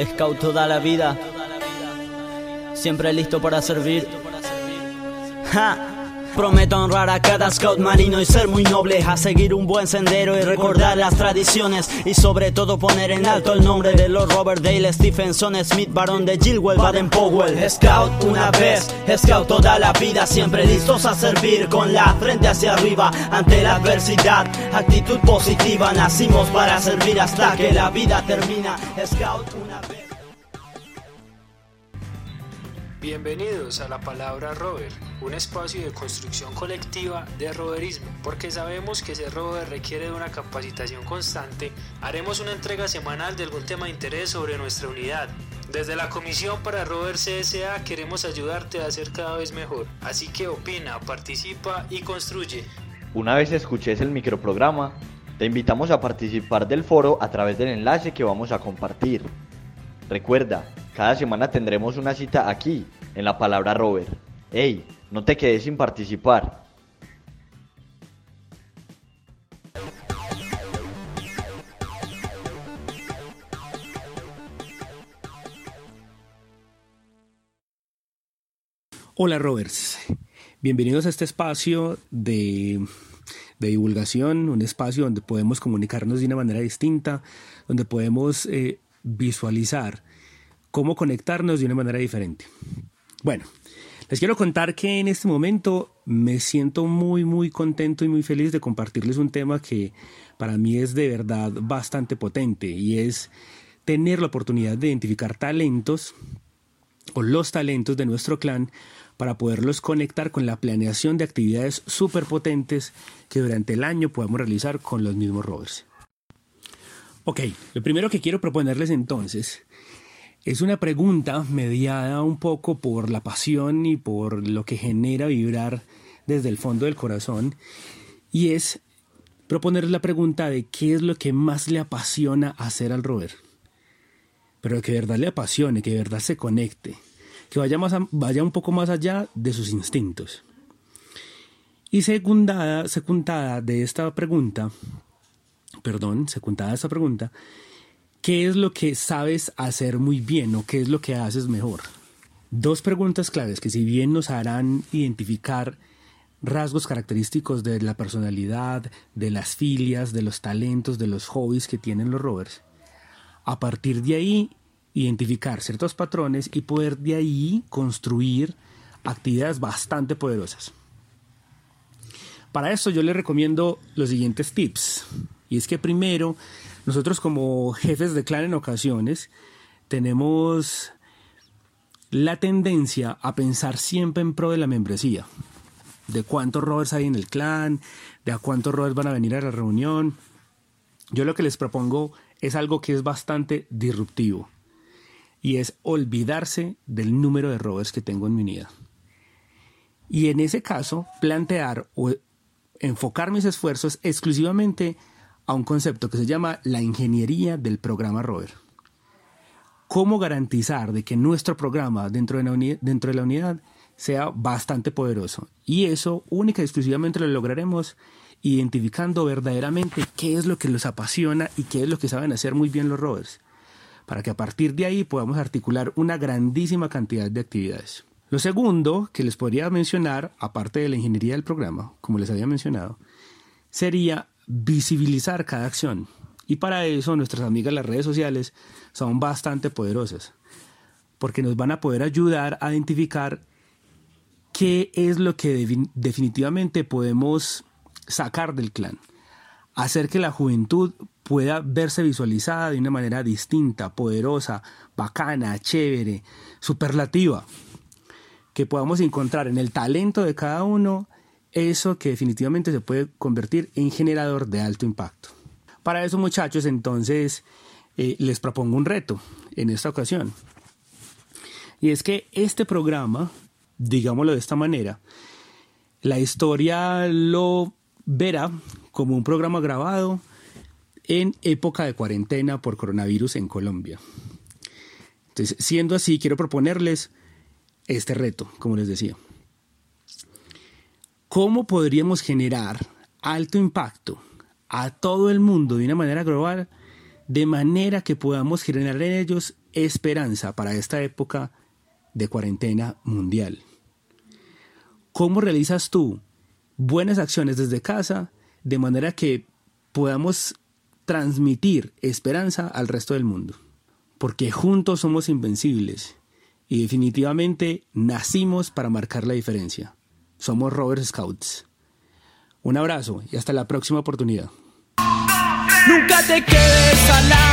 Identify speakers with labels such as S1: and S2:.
S1: Scout toda la vida, siempre listo para servir. ¡Ja! Prometo honrar a cada scout marino y ser muy noble, a seguir un buen sendero y recordar las tradiciones y sobre todo poner en alto el nombre de los Robert Dale, Stephenson, Smith, Barón de Gilwell, Baden Powell. Scout una vez, scout toda la vida, siempre listos a servir con la frente hacia arriba ante la adversidad. Actitud positiva, nacimos para servir hasta que la vida termina. Scout una vez.
S2: Bienvenidos a la palabra Rover, un espacio de construcción colectiva de roverismo. Porque sabemos que ser rover requiere de una capacitación constante, haremos una entrega semanal de algún tema de interés sobre nuestra unidad. Desde la Comisión para Rover CSA queremos ayudarte a ser cada vez mejor. Así que opina, participa y construye.
S3: Una vez escuches el microprograma, te invitamos a participar del foro a través del enlace que vamos a compartir. Recuerda, cada semana tendremos una cita aquí, en la palabra Robert. ¡Ey! No te quedes sin participar.
S4: Hola Rovers, bienvenidos a este espacio de, de, divulgación, un espacio donde podemos comunicarnos de una manera distinta, donde podemos eh, visualizar cómo conectarnos de una manera diferente. Bueno, les quiero contar que en este momento me siento muy, muy contento y muy feliz de compartirles un tema que para mí es de verdad bastante potente y es tener la oportunidad de identificar talentos o los talentos de nuestro clan para poderlos conectar con la planeación de actividades súper potentes que durante el año podemos realizar con los mismos rovers. Ok, lo primero que quiero proponerles entonces es una pregunta mediada un poco por la pasión y por lo que genera vibrar desde el fondo del corazón y es proponerles la pregunta de qué es lo que más le apasiona hacer al rover. Pero que de verdad le apasione, que de verdad se conecte, que vaya, más vaya un poco más allá de sus instintos. Y secundada, secundada de esta pregunta, perdón, secundada de esta pregunta, ¿Qué es lo que sabes hacer muy bien o qué es lo que haces mejor? Dos preguntas claves que si bien nos harán identificar rasgos característicos de la personalidad, de las filias, de los talentos, de los hobbies que tienen los rovers, a partir de ahí identificar ciertos patrones y poder de ahí construir actividades bastante poderosas. Para esto yo les recomiendo los siguientes tips. Y es que primero nosotros como jefes de clan en ocasiones tenemos la tendencia a pensar siempre en pro de la membresía, de cuántos rovers hay en el clan, de a cuántos rovers van a venir a la reunión. Yo lo que les propongo es algo que es bastante disruptivo y es olvidarse del número de rovers que tengo en mi unidad. Y en ese caso, plantear o enfocar mis esfuerzos exclusivamente a un concepto que se llama la ingeniería del programa rover. ¿Cómo garantizar de que nuestro programa dentro de, la unidad, dentro de la unidad sea bastante poderoso? Y eso única y exclusivamente lo lograremos identificando verdaderamente qué es lo que los apasiona y qué es lo que saben hacer muy bien los rovers, para que a partir de ahí podamos articular una grandísima cantidad de actividades. Lo segundo que les podría mencionar, aparte de la ingeniería del programa, como les había mencionado, sería visibilizar cada acción. Y para eso nuestras amigas las redes sociales son bastante poderosas, porque nos van a poder ayudar a identificar qué es lo que definitivamente podemos sacar del clan, hacer que la juventud pueda verse visualizada de una manera distinta, poderosa, bacana, chévere, superlativa, que podamos encontrar en el talento de cada uno eso que definitivamente se puede convertir en generador de alto impacto. Para eso muchachos, entonces eh, les propongo un reto en esta ocasión. Y es que este programa, digámoslo de esta manera, la historia lo verá como un programa grabado en época de cuarentena por coronavirus en Colombia. Entonces, siendo así, quiero proponerles este reto, como les decía. ¿Cómo podríamos generar alto impacto a todo el mundo de una manera global, de manera que podamos generar en ellos esperanza para esta época de cuarentena mundial. ¿Cómo realizas tú buenas acciones desde casa de manera que podamos transmitir esperanza al resto del mundo? Porque juntos somos invencibles y definitivamente nacimos para marcar la diferencia. Somos Robert Scouts. Un abrazo y hasta la próxima oportunidad.
S1: Nunca te quedes a la